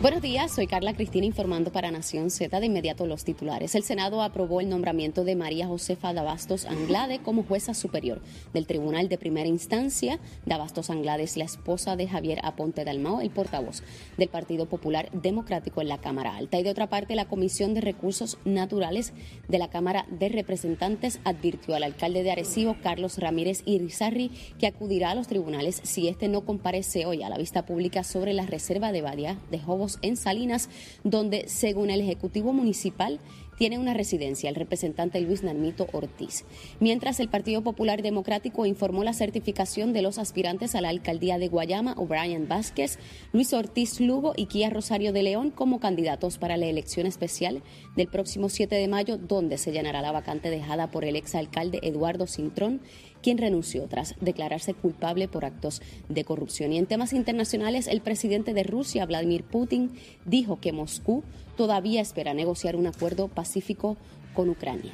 Buenos días, soy Carla Cristina informando para Nación Z de inmediato los titulares. El Senado aprobó el nombramiento de María Josefa Dabastos Anglade como jueza superior del Tribunal de Primera Instancia. Dabastos Anglade es la esposa de Javier Aponte Dalmao, el portavoz del Partido Popular Democrático en la Cámara Alta. Y de otra parte, la Comisión de Recursos Naturales de la Cámara de Representantes advirtió al alcalde de Arecibo, Carlos Ramírez Irizarri, que acudirá a los tribunales si este no comparece hoy a la vista pública sobre la reserva de Badia de Jobos en Salinas, donde, según el Ejecutivo Municipal, tiene una residencia el representante Luis Narmito Ortiz. Mientras el Partido Popular Democrático informó la certificación de los aspirantes a la alcaldía de Guayama, O'Brien Vázquez, Luis Ortiz Lugo y Kia Rosario de León como candidatos para la elección especial del próximo 7 de mayo, donde se llenará la vacante dejada por el exalcalde Eduardo Cintrón quien renunció tras declararse culpable por actos de corrupción. Y en temas internacionales, el presidente de Rusia, Vladimir Putin, dijo que Moscú todavía espera negociar un acuerdo pacífico con Ucrania.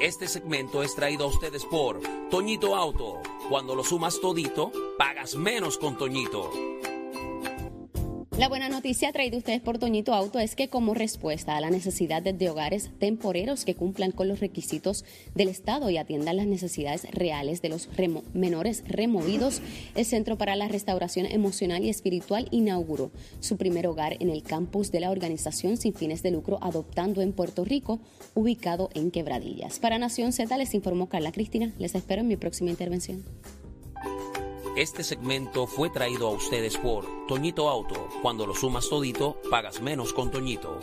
Este segmento es traído a ustedes por Toñito Auto. Cuando lo sumas todito, pagas menos con Toñito. La buena noticia traída ustedes por Toñito Auto es que como respuesta a la necesidad de hogares temporeros que cumplan con los requisitos del Estado y atiendan las necesidades reales de los menores removidos, el Centro para la Restauración Emocional y Espiritual inauguró su primer hogar en el campus de la organización sin fines de lucro Adoptando en Puerto Rico, ubicado en Quebradillas. Para Nación Z les informó Carla Cristina. Les espero en mi próxima intervención. Este segmento fue traído a ustedes por Toñito Auto. Cuando lo sumas todito, pagas menos con Toñito.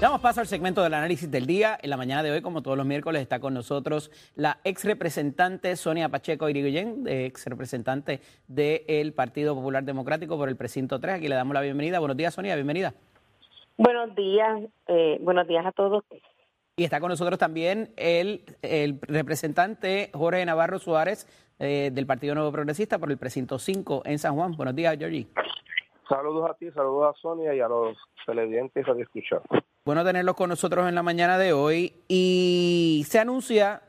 Damos paso al segmento del análisis del día. En la mañana de hoy, como todos los miércoles, está con nosotros la ex representante Sonia Pacheco Irigoyen, ex representante del Partido Popular Democrático por el precinto 3. Aquí le damos la bienvenida. Buenos días, Sonia, bienvenida. Buenos días, eh, buenos días a todos. Y está con nosotros también el, el representante Jorge Navarro Suárez eh, del Partido Nuevo Progresista por el precinto 5 en San Juan. Buenos días, Georgie. Saludos a ti, saludos a Sonia y a los televidentes a escuchar. Bueno tenerlos con nosotros en la mañana de hoy y se anuncia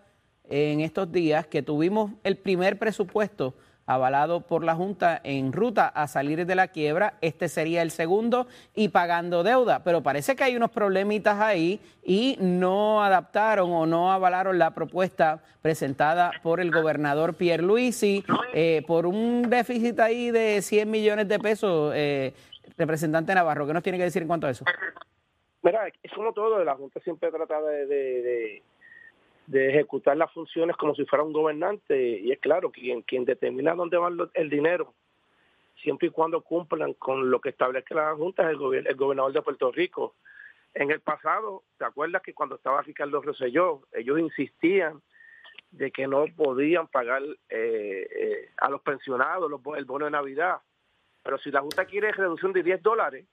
en estos días que tuvimos el primer presupuesto avalado por la Junta en ruta a salir de la quiebra. Este sería el segundo y pagando deuda. Pero parece que hay unos problemitas ahí y no adaptaron o no avalaron la propuesta presentada por el gobernador Pierre Luisi eh, por un déficit ahí de 100 millones de pesos. Eh, representante Navarro, ¿qué nos tiene que decir en cuanto a eso? Mira, es como todo, la Junta siempre trata de de ejecutar las funciones como si fuera un gobernante y es claro quien quien determina dónde va el dinero siempre y cuando cumplan con lo que establece la Junta es el, el gobernador de Puerto Rico. En el pasado, ¿te acuerdas que cuando estaba Ricardo Rosselló, ellos insistían de que no podían pagar eh, eh, a los pensionados los, el bono de Navidad? Pero si la Junta quiere reducción de 10 dólares,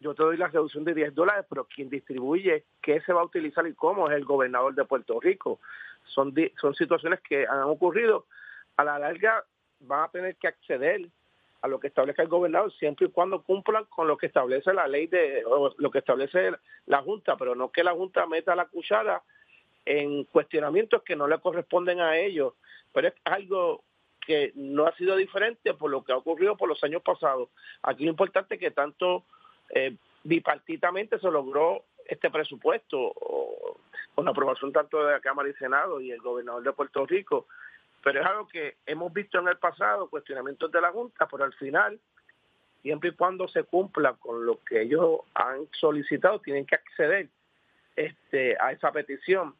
yo te doy la reducción de 10 dólares, pero quien distribuye qué se va a utilizar y cómo es el gobernador de Puerto Rico. Son, son situaciones que han ocurrido. A la larga van a tener que acceder a lo que establezca el gobernador siempre y cuando cumplan con lo que establece la ley de o lo que establece la Junta, pero no que la Junta meta la cuchara en cuestionamientos que no le corresponden a ellos. Pero es algo que no ha sido diferente por lo que ha ocurrido por los años pasados. Aquí lo importante que tanto eh, bipartitamente se logró este presupuesto con la aprobación tanto de la Cámara y Senado y el gobernador de Puerto Rico, pero es algo que hemos visto en el pasado, cuestionamientos de la Junta, pero al final, siempre y cuando se cumpla con lo que ellos han solicitado, tienen que acceder este, a esa petición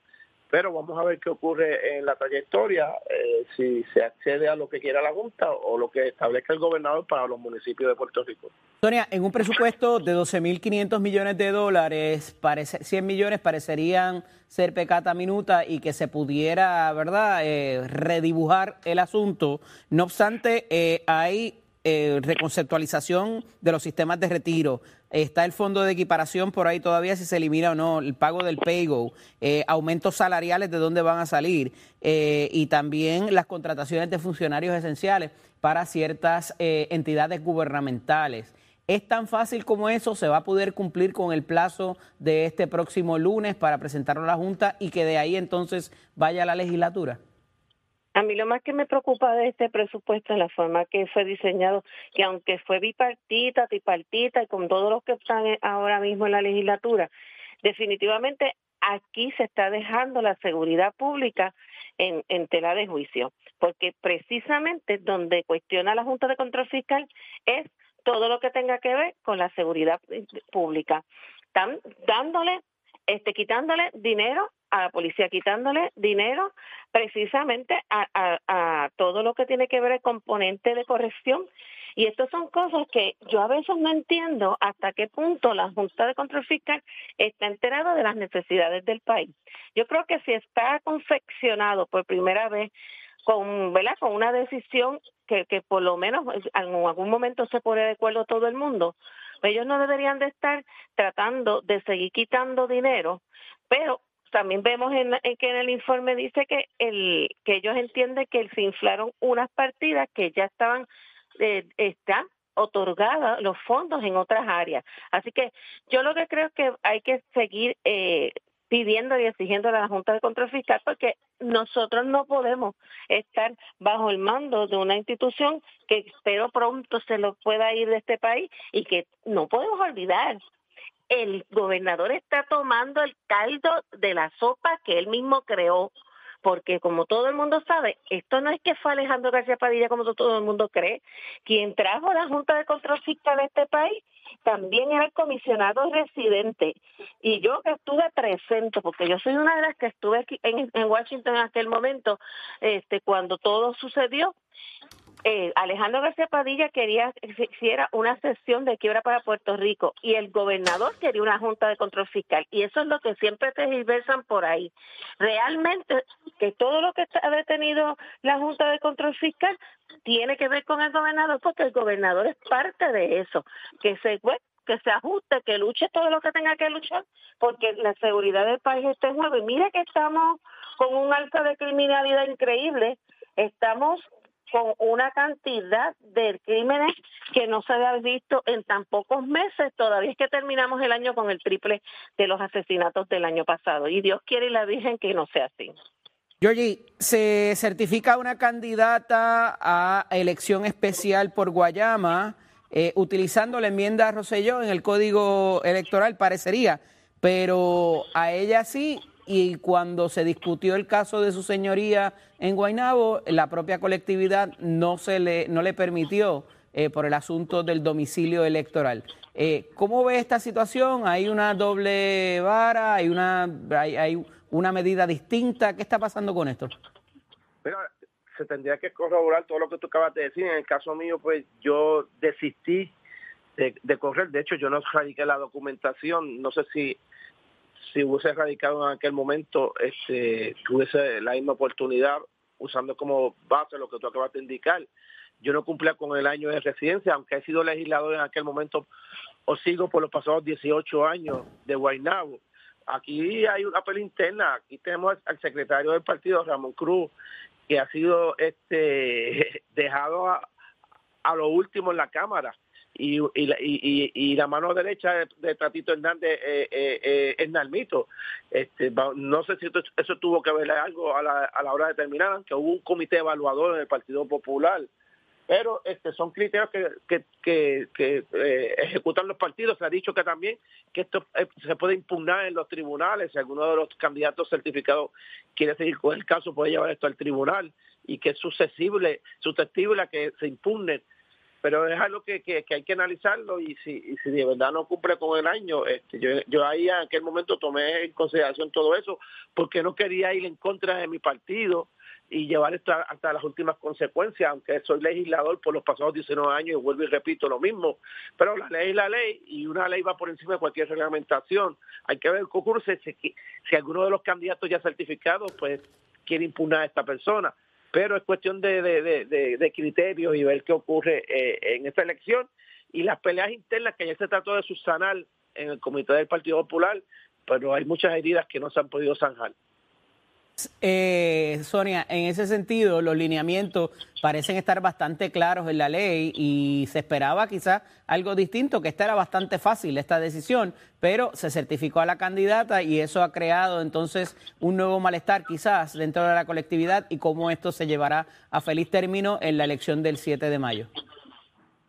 pero vamos a ver qué ocurre en la trayectoria, eh, si se accede a lo que quiera la Junta o lo que establezca el gobernador para los municipios de Puerto Rico. Sonia, en un presupuesto de 12.500 millones de dólares, parece, 100 millones parecerían ser pecata minuta y que se pudiera, ¿verdad?, eh, redibujar el asunto. No obstante, eh, hay eh, reconceptualización de los sistemas de retiro. Está el fondo de equiparación por ahí todavía si se elimina o no, el pago del PayGo, eh, aumentos salariales de dónde van a salir eh, y también las contrataciones de funcionarios esenciales para ciertas entidades gubernamentales. ¿Es tan fácil como eso? ¿Se va a poder cumplir con el plazo de este próximo lunes para presentarlo a la Junta y que de ahí entonces vaya a la legislatura? A mí lo más que me preocupa de este presupuesto es la forma que fue diseñado, que aunque fue bipartita, tripartita y con todos los que están ahora mismo en la legislatura, definitivamente aquí se está dejando la seguridad pública en, en tela de juicio, porque precisamente donde cuestiona la Junta de Control Fiscal es todo lo que tenga que ver con la seguridad pública. Están dándole, este, quitándole dinero a la policía, quitándole dinero precisamente a, a, todo lo que tiene que ver el componente de corrección y estas son cosas que yo a veces no entiendo hasta qué punto la Junta de Control Fiscal está enterada de las necesidades del país. Yo creo que si está confeccionado por primera vez con, ¿verdad? con una decisión que, que por lo menos en algún momento se pone de acuerdo todo el mundo, ellos no deberían de estar tratando de seguir quitando dinero, pero también vemos en, que en el informe dice que el que ellos entienden que se inflaron unas partidas que ya estaban eh, está otorgada los fondos en otras áreas. Así que yo lo que creo es que hay que seguir eh, pidiendo y exigiendo a la Junta de Control Fiscal porque nosotros no podemos estar bajo el mando de una institución que espero pronto se lo pueda ir de este país y que no podemos olvidar. El gobernador está tomando el caldo de la sopa que él mismo creó porque como todo el mundo sabe, esto no es que fue Alejandro García Padilla como todo el mundo cree, quien trajo la Junta de Control de este país también era el comisionado residente. Y yo que estuve presente porque yo soy una de las que estuve aquí en, en Washington en aquel momento este cuando todo sucedió eh, Alejandro García Padilla quería que se hiciera una sesión de quiebra para Puerto Rico y el gobernador quería una junta de control fiscal y eso es lo que siempre te diversan por ahí. Realmente que todo lo que ha detenido la junta de control fiscal tiene que ver con el gobernador porque el gobernador es parte de eso, que se que se ajuste, que luche todo lo que tenga que luchar, porque la seguridad del país está en juego. Y mira que estamos con un alza de criminalidad increíble, estamos con una cantidad de crímenes que no se había visto en tan pocos meses. Todavía es que terminamos el año con el triple de los asesinatos del año pasado. Y Dios quiere y la Virgen que no sea así. Georgie, se certifica una candidata a elección especial por Guayama eh, utilizando la enmienda Roselló en el código electoral, parecería, pero a ella sí y cuando se discutió el caso de su señoría en Guaynabo, la propia colectividad no se le, no le permitió eh, por el asunto del domicilio electoral. Eh, ¿Cómo ve esta situación? ¿Hay una doble vara? ¿Hay una, hay, una medida distinta? ¿Qué está pasando con esto? Se tendría que corroborar todo lo que tú acabas de decir. En el caso mío, pues yo desistí de, de correr. De hecho, yo no radiqué la documentación. No sé si si hubiese radicado en aquel momento, este, tuviese la misma oportunidad usando como base lo que tú acabas de indicar. Yo no cumplía con el año de residencia, aunque he sido legislador en aquel momento o sigo por los pasados 18 años de Guaynabo. Aquí hay una pelea interna, aquí tenemos al secretario del partido, Ramón Cruz, que ha sido este dejado a, a lo último en la Cámara y, y, y, y la mano derecha de, de Tatito Hernández eh, eh, eh, es Nalmito. Este, no sé si eso tuvo que ver algo a la, a la hora de terminar, que hubo un comité evaluador en el Partido Popular, pero este son criterios que, que, que, que eh, ejecutan los partidos. Se ha dicho que también que esto eh, se puede impugnar en los tribunales. Si alguno de los candidatos certificados quiere seguir con el caso, puede llevar esto al tribunal y que es susceptible, susceptible a que se impugne pero es algo que, hay que analizarlo y si, de verdad no cumple con el año, este, yo, ahí en aquel momento tomé en consideración todo eso porque no quería ir en contra de mi partido y llevar esto hasta las últimas consecuencias, aunque soy legislador por los pasados 19 años y vuelvo y repito lo mismo, pero la ley es la ley y una ley va por encima de cualquier reglamentación. Hay que ver qué ocurre si, si alguno de los candidatos ya certificados pues quiere impugnar a esta persona pero es cuestión de, criterios y ver qué ocurre eh, en esta elección y las peleas internas que ya se trató de subsanar en el comité del Partido Popular, pero hay muchas heridas que no se han podido zanjar. Eh, Sonia, en ese sentido, los lineamientos parecen estar bastante claros en la ley y se esperaba quizás algo distinto, que esta era bastante fácil, esta decisión, pero se certificó a la candidata y eso ha creado entonces un nuevo malestar quizás dentro de la colectividad y cómo esto se llevará a feliz término en la elección del 7 de mayo.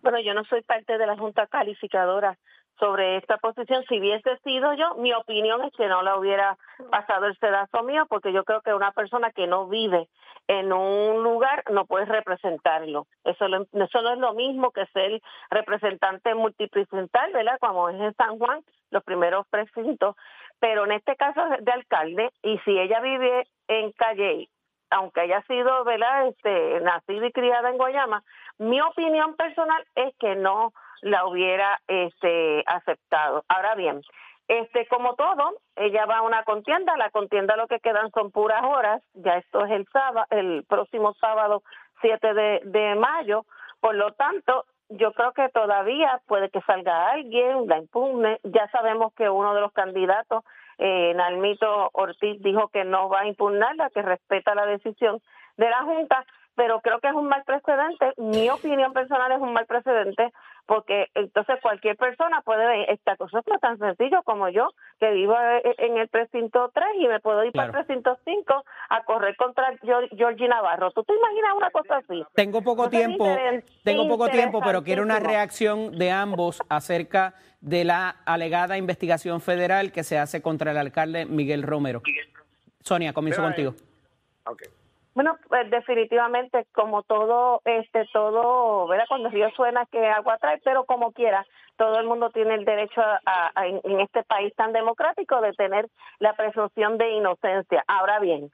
Bueno, yo no soy parte de la Junta Calificadora sobre esta posición. Si hubiese sido yo, mi opinión es que no la hubiera pasado el sedazo mío, porque yo creo que una persona que no vive en un lugar no puede representarlo. Eso, eso no es lo mismo que ser representante multipresental, ¿verdad? Como es en San Juan, los primeros precintos. Pero en este caso de alcalde, y si ella vive en Calle, aunque haya sido, ¿verdad? Este, nacida y criada en Guayama, mi opinión personal es que no la hubiera este, aceptado. Ahora bien, este, como todo, ella va a una contienda, la contienda lo que quedan son puras horas, ya esto es el sábado, el próximo sábado 7 de, de mayo, por lo tanto, yo creo que todavía puede que salga alguien, la impugne, ya sabemos que uno de los candidatos, eh, Nalmito Ortiz, dijo que no va a impugnarla, que respeta la decisión de la Junta, pero creo que es un mal precedente. Mi opinión personal es un mal precedente porque entonces cualquier persona puede ver esta cosa es tan sencillo como yo, que vivo eh, en el precinto 3 y me puedo ir para el precinto 5 a correr contra Georgie Navarro. ¿Tú te imaginas una cosa así? Tengo poco tiempo, tengo poco tiempo, pero quiero una reacción de ambos acerca de la alegada investigación federal que se hace contra el alcalde Miguel Romero. Sonia, comienzo contigo. Okay. Bueno, pues definitivamente como todo, este, todo, ¿verdad? Cuando el río suena que agua trae, pero como quiera, todo el mundo tiene el derecho a, en este país tan democrático de tener la presunción de inocencia. Ahora bien,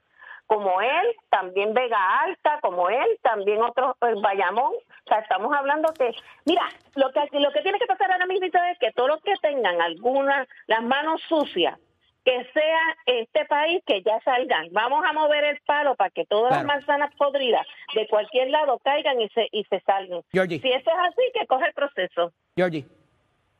como él, también Vega Alta, como él, también otros, pues, Bayamón, o sea, estamos hablando que, mira, lo que, lo que tiene que pasar ahora mismo es que todos los que tengan algunas, las manos sucias, que sea este país que ya salgan. Vamos a mover el palo para que todas las manzanas podridas de cualquier lado caigan y se y se salgan. Si eso es así, que coge el proceso. Georgie.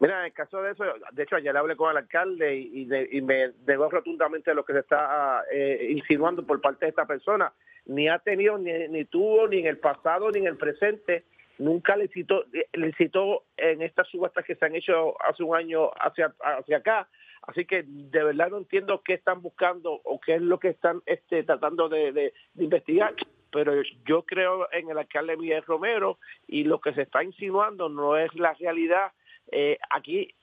Mira, en el caso de eso, de hecho ayer hablé con el alcalde y, y me negó rotundamente lo que se está eh, insinuando por parte de esta persona. Ni ha tenido, ni, ni tuvo, ni en el pasado, ni en el presente, nunca le citó, le citó en estas subastas que se han hecho hace un año hacia, hacia acá, Así que de verdad no entiendo qué están buscando o qué es lo que están este, tratando de, investigar pero yo creo en el alcalde Miguel Romero y lo que se está insinuando no es la realidad. Eh, aquí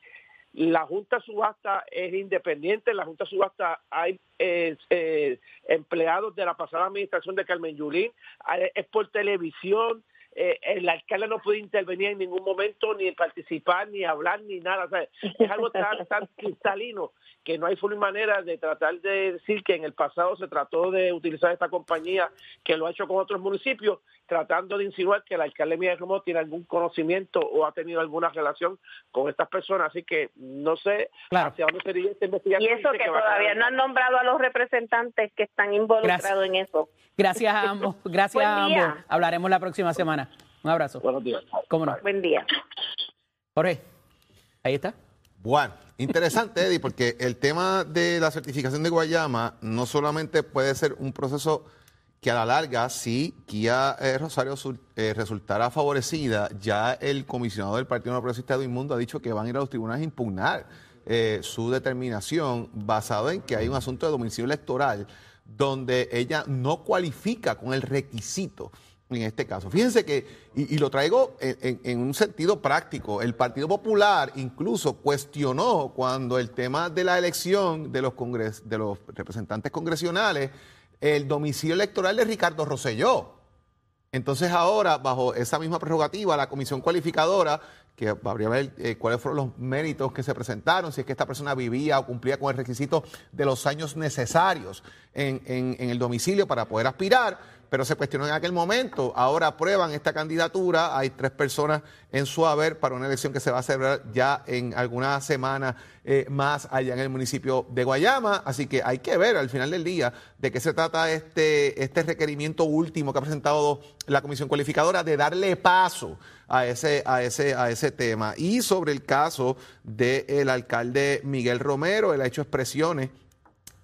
la Junta Subasta es independiente, la Junta Subasta hay eh, eh, empleados de la pasada administración de Carmen Yulín, es por televisión, eh, el alcalde no puede intervenir en ningún momento, ni participar, ni hablar, ni nada. es algo tan, tan cristalino que no hay forma manera de tratar de decir que en el pasado se trató de utilizar esta compañía que lo ha hecho con otros municipios, tratando de insinuar que el alcalde Miguel Romero tiene algún conocimiento o ha tenido alguna relación con estas personas. Así que no sé hacia dónde sería esta investigación. Y eso que, todavía no han nombrado a los representantes que están involucrados en eso. Gracias a ambos. Gracias a ambos. Hablaremos la próxima semana. Un abrazo. Buenos días. ¿Cómo no? Buen día. Jorge, ahí está. Bueno, interesante, Eddie, porque el tema de la certificación de Guayama no solamente puede ser un proceso que a la larga, si Kia eh, Rosario eh, resultara favorecida, ya el comisionado del Partido No Progresista de Inmundo ha dicho que van a ir a los tribunales a impugnar eh, su determinación basado en que hay un asunto de domicilio electoral donde ella no cualifica con el requisito en este caso. Fíjense que, y, lo traigo en, un sentido práctico, el Partido Popular incluso cuestionó cuando el tema de la elección de los, representantes congresionales, el domicilio electoral de Ricardo Rosselló. Entonces ahora, bajo esa misma prerrogativa, la comisión cualificadora, que habría ver eh, cuáles fueron los méritos que se presentaron, si es que esta persona vivía o cumplía con el requisito de los años necesarios en el domicilio para poder aspirar, pero se cuestionó en aquel momento. Ahora aprueban esta candidatura. Hay tres personas en su haber para una elección que se va a celebrar ya en algunas semanas eh, más allá en el municipio de Guayama. Así que hay que ver al final del día de qué se trata este, este requerimiento último que ha presentado la Comisión Cualificadora de darle paso a ese, a ese, a ese tema. Y sobre el caso del alcalde Miguel Romero, él ha hecho expresiones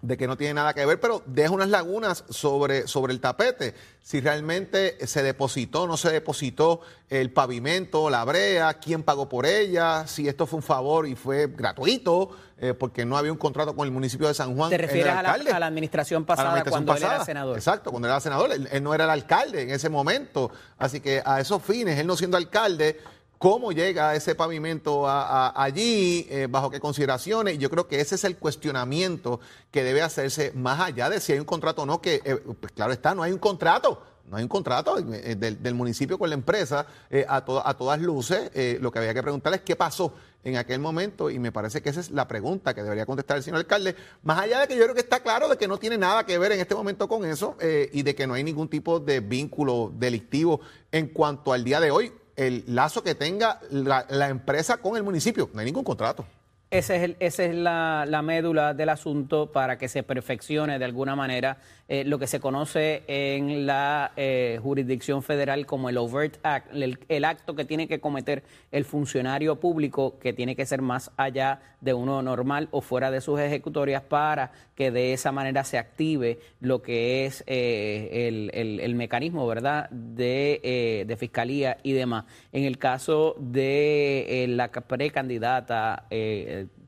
de que no tiene nada que ver, pero deja unas lagunas sobre, sobre el tapete. Si realmente se depositó, no se depositó el pavimento, la brea, quién pagó por ella, si esto fue un favor y fue gratuito, eh, porque no había un contrato con el municipio de San Juan. ¿Te refieres a la, a la, administración pasada cuando él era senador? Exacto, cuando él era senador. él no era el alcalde en ese momento. Así que a esos fines, él no siendo alcalde, cómo llega ese pavimento allí, eh, bajo qué consideraciones. Yo creo que ese es el cuestionamiento que debe hacerse más allá de si hay un contrato o no, que eh, pues claro está, no hay un contrato. No hay un contrato eh, del, municipio con la empresa a, a todas luces. lo que había que preguntar es qué pasó en aquel momento y me parece que esa es la pregunta que debería contestar el señor alcalde. Más allá de que yo creo que está claro de que no tiene nada que ver en este momento con eso y de que no hay ningún tipo de vínculo delictivo en cuanto al día de hoy el lazo que tenga la, empresa con el municipio. No hay ningún contrato. Ese es el, esa es la, la, médula del asunto para que se perfeccione de alguna manera eh, lo que se conoce en la eh, jurisdicción federal como el overt act, el, acto que tiene que cometer el funcionario público, que tiene que ser más allá de uno normal o fuera de sus ejecutorias para que de esa manera se active lo que es eh, el, mecanismo, ¿verdad?, de, de, fiscalía y demás. En el caso de la precandidata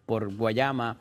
por Guayama,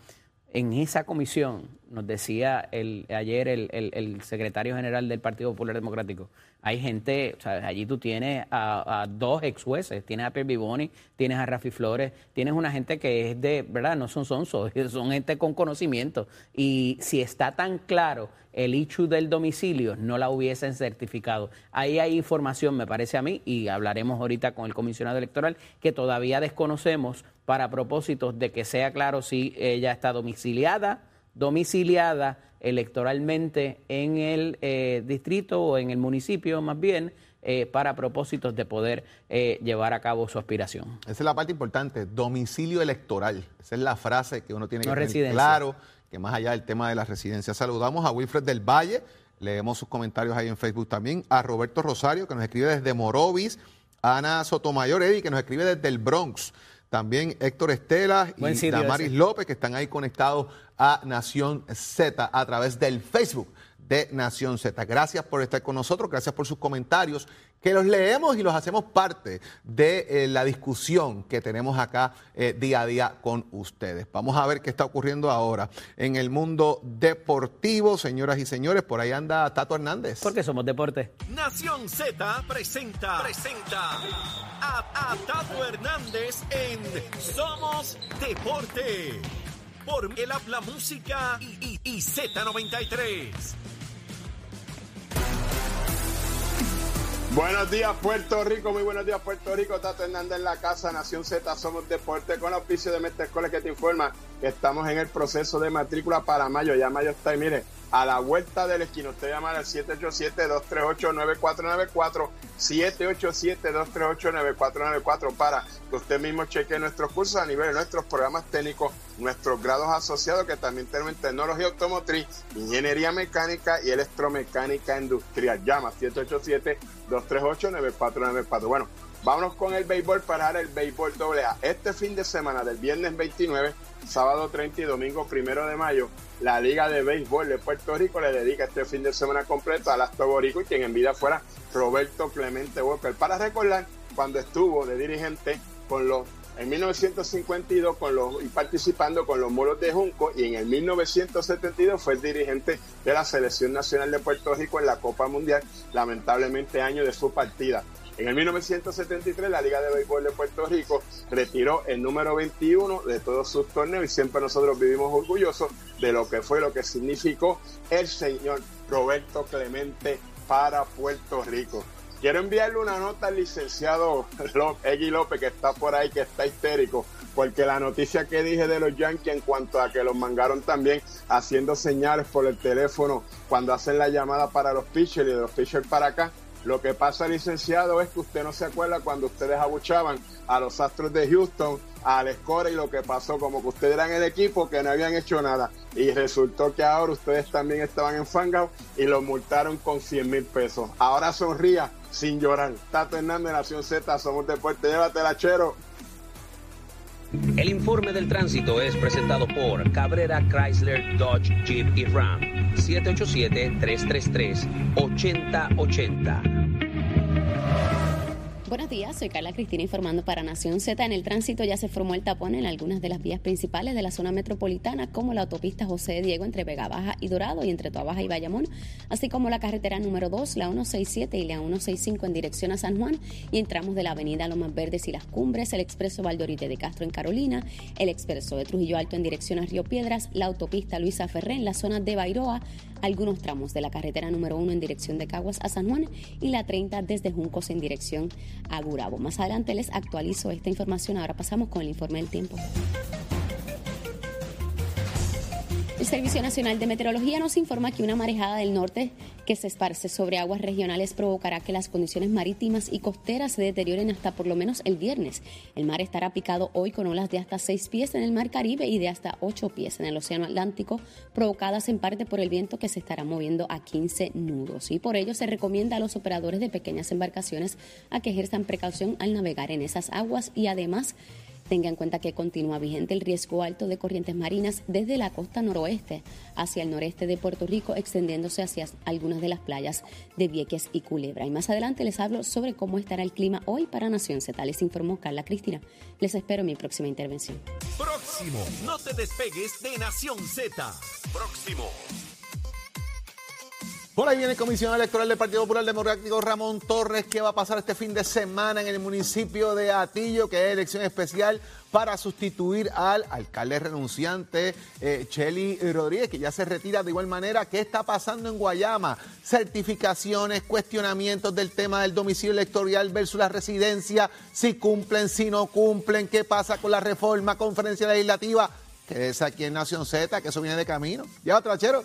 en esa comisión, nos decía el, ayer el, el, secretario general del Partido Popular Democrático, hay gente, allí tú tienes a, dos ex jueces, tienes a Pierre Biboni, tienes a Rafi Flores, tienes una gente que es de, ¿verdad? No son sonsos, son gente con conocimiento. Y si está tan claro el hecho del domicilio, no la hubiesen certificado. Ahí hay información, me parece a mí, y hablaremos ahorita con el comisionado electoral, que todavía desconocemos para propósitos de que sea claro si ella está domiciliada domiciliada electoralmente en el eh, distrito o en el municipio más bien eh, para propósitos de poder eh, llevar a cabo su aspiración. Esa es la parte importante, domicilio electoral. Esa es la frase que uno tiene que tener claro, que más allá del tema de la residencia. Saludamos a Wilfred del Valle, leemos sus comentarios ahí en Facebook también, a Roberto Rosario, que nos escribe desde Morovis, a Ana Sotomayor, Eddie, que nos escribe desde el Bronx. También Héctor Estela y Damaris López, que están ahí conectados a Nación Z a través del Facebook de Nación Z. Gracias por estar con nosotros, gracias por sus comentarios, que los leemos y los hacemos parte de eh, la discusión que tenemos acá eh, día a día con ustedes. Vamos a ver qué está ocurriendo ahora en el mundo deportivo, señoras y señores. Por ahí anda Tato Hernández. Porque somos deporte. Nación Z presenta, presenta a, Tato Hernández en Somos Deporte por el habla música y, y Z93. Buenos días Puerto Rico, muy buenos días Puerto Rico, Tato Hernández en la casa, Nación Z, somos deporte con auspicio de Mestre Escuela que te informa que estamos en el proceso de matrícula para mayo, ya mayo está y mire, a la vuelta del esquina. Usted llama al 787-238-9494, 787-238-9494 para que usted mismo cheque nuestros cursos a nivel de nuestros programas técnicos, nuestros grados asociados que también tenemos en tecnología automotriz, ingeniería mecánica y electromecánica industrial. Llama 787-238-9494. Bueno, vámonos con el béisbol para el béisbol doble A. Este fin de semana del viernes 29 sábado 30 y domingo 1 de mayo, la Liga de Béisbol de Puerto Rico le dedica este fin de semana completo a las Borico y quien en vida fuera Roberto Clemente Walker. Para recordar cuando estuvo de dirigente con los en 1952 con los, y participando con los Moros de Junco y en el 1972 fue el dirigente de la Selección Nacional de Puerto Rico en la Copa Mundial, lamentablemente año de su partida. En el 1973 la Liga de Béisbol de Puerto Rico retiró el número 21 de todos sus torneos y siempre nosotros vivimos orgullosos de lo que fue, lo que significó el señor Roberto Clemente para Puerto Rico. Quiero enviarle una nota al licenciado Egui López, que está por ahí, que está histérico, porque la noticia que dije de los Yankees en cuanto a que los mangaron también haciendo señales por el teléfono cuando hacen la llamada para los pitchers y de los pitchers para acá, lo que pasa, licenciado, es que usted no se acuerda cuando ustedes abuchaban a los Astros de Houston, al Score y lo que pasó, como que ustedes eran el equipo que no habían hecho nada. Y resultó que ahora ustedes también estaban en Fangao y los multaron con 100 mil pesos. Ahora sonría sin llorar. Tato Hernández, Nación Z, somos deporte, llévatela, chero. El informe del tránsito es presentado por Cabrera Chrysler Dodge Jeep y Ram 787-333-8080. Buenos días, soy Carla Cristina informando para Nación Z. En el tránsito ya se formó el tapón en algunas de las vías principales de la zona metropolitana, como la autopista José Diego entre Vega Baja y Dorado y entre Baja y Bayamón, así como la carretera número 2, la 167 y la 165 en dirección a San Juan y entramos de la avenida Lomas Verdes y Las Cumbres, el expreso Valdorite de Castro en Carolina, el expreso de Trujillo Alto en dirección a Río Piedras, la autopista Luisa Ferré en la zona de Bairoa, algunos tramos de la carretera número 1 en dirección de Caguas a San Juan y la 30 desde Juncos en dirección a Gurabo. Más adelante les actualizo esta información. Ahora pasamos con el informe del tiempo. El Servicio Nacional de Meteorología nos informa que una marejada del norte que se esparce sobre aguas regionales provocará que las condiciones marítimas y costeras se deterioren hasta por lo menos el viernes. El mar estará picado hoy con olas de hasta 6 pies en el mar Caribe y de hasta 8 pies en el Océano Atlántico, provocadas en parte por el viento que se estará moviendo a 15 nudos. Y por ello se recomienda a los operadores de pequeñas embarcaciones a que ejerzan precaución al navegar en esas aguas y además Tenga en cuenta que continúa vigente el riesgo alto de corrientes marinas desde la costa noroeste hacia el noreste de Puerto Rico, extendiéndose hacia algunas de las playas de Vieques y Culebra. Y más adelante les hablo sobre cómo estará el clima hoy para Nación Z. Les informó Carla Cristina. Les espero en mi próxima intervención. Próximo. No te despegues de Nación Z. Próximo. Por ahí viene el comisionado electoral del Partido Popular Democrático Ramón Torres, que va a pasar este fin de semana en el municipio de Atillo, que es elección especial para sustituir al alcalde renunciante eh, Rodríguez, que ya se retira de igual manera. ¿Qué está pasando en Guayama? Certificaciones, cuestionamientos del tema del domicilio electoral versus la residencia, si cumplen, si no cumplen, qué pasa con la reforma, conferencia legislativa. Que es aquí en Nación Z, que eso viene de camino. Ya, trachero.